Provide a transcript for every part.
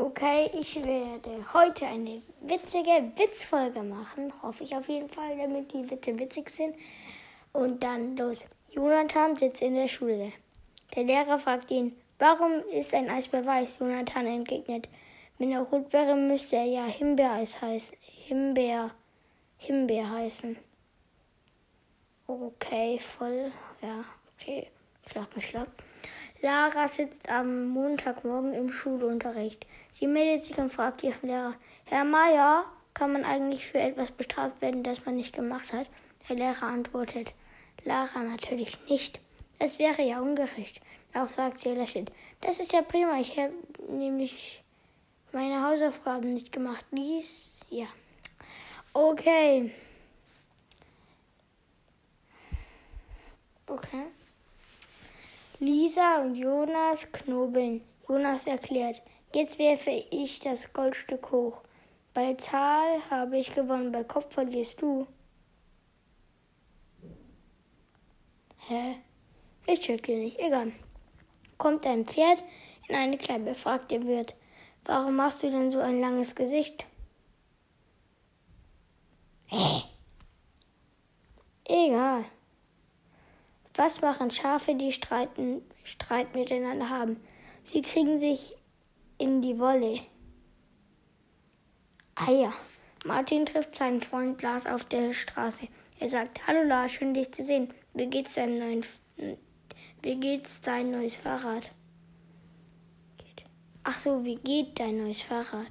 Okay, ich werde heute eine witzige Witzfolge machen. Hoffe ich auf jeden Fall, damit die Witze witzig sind. Und dann los. Jonathan sitzt in der Schule. Der Lehrer fragt ihn, warum ist ein Eisbär weiß? Jonathan entgegnet, wenn er rot wäre, müsste er ja Himbeereis heißen. Himbeer, Himbeer heißen. Okay, voll, ja, okay, schlag mich schlag. Lara sitzt am Montagmorgen im Schulunterricht. Sie meldet sich und fragt ihren Lehrer, Herr Meier, kann man eigentlich für etwas bestraft werden, das man nicht gemacht hat? Der Lehrer antwortet, Lara natürlich nicht. Das wäre ja ungerecht. Auch sagt sie lächelnd, das ist ja prima, ich habe nämlich meine Hausaufgaben nicht gemacht. Lies, ja. Okay. Okay. Lisa und Jonas knobeln. Jonas erklärt, jetzt werfe ich das Goldstück hoch. Bei Zahl habe ich gewonnen, bei Kopf verlierst du. Hä? Ich check nicht, egal. Kommt ein Pferd in eine Kneipe, fragt der Wirt, warum machst du denn so ein langes Gesicht? Hä? Egal. Was machen Schafe, die streiten, Streit miteinander haben? Sie kriegen sich in die Wolle. Eier. Martin trifft seinen Freund Lars auf der Straße. Er sagt, Hallo Lars, schön dich zu sehen. Wie geht's deinem neuen, wie geht's dein neues Fahrrad? Ach so, wie geht dein neues Fahrrad?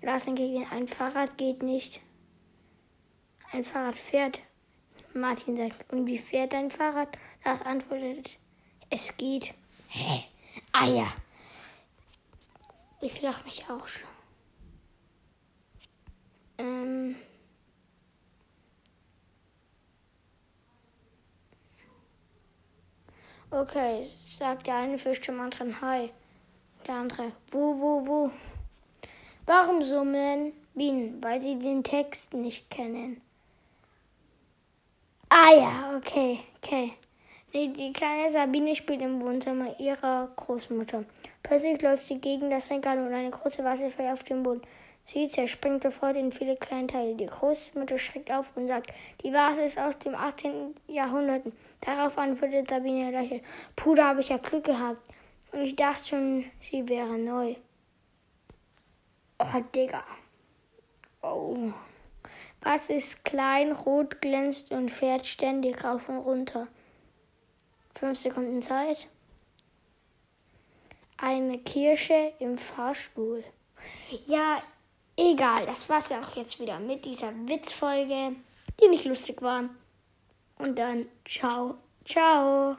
Lars entgegnet, ein Fahrrad geht nicht. Ein Fahrrad fährt. Martin sagt, und wie fährt dein Fahrrad? Lars antwortet, es geht. Hä? Ah ja. Ich lach mich auch schon. Ähm. Okay, sagt der eine Fisch zum anderen Hi. Der andere, wo, wo, wo? Warum summen Bienen? Weil sie den Text nicht kennen. Ah ja, okay, okay. Nee, die kleine Sabine spielt im Wohnzimmer ihrer Großmutter. Plötzlich läuft sie gegen das Regal und eine große fällt auf den Boden. Sie zerspringt sofort in viele kleine Teile. Die Großmutter schreckt auf und sagt, die Vase ist aus dem 18. Jahrhundert. Darauf antwortet Sabine lächelnd, Puh, da habe ich ja Glück gehabt. Und ich dachte schon, sie wäre neu. Oh, Digga. Oh. Was ist klein, rot, glänzt und fährt ständig rauf und runter? Fünf Sekunden Zeit. Eine Kirsche im Fahrstuhl. Ja, egal. Das war's ja auch jetzt wieder mit dieser Witzfolge, die nicht lustig war. Und dann ciao, ciao.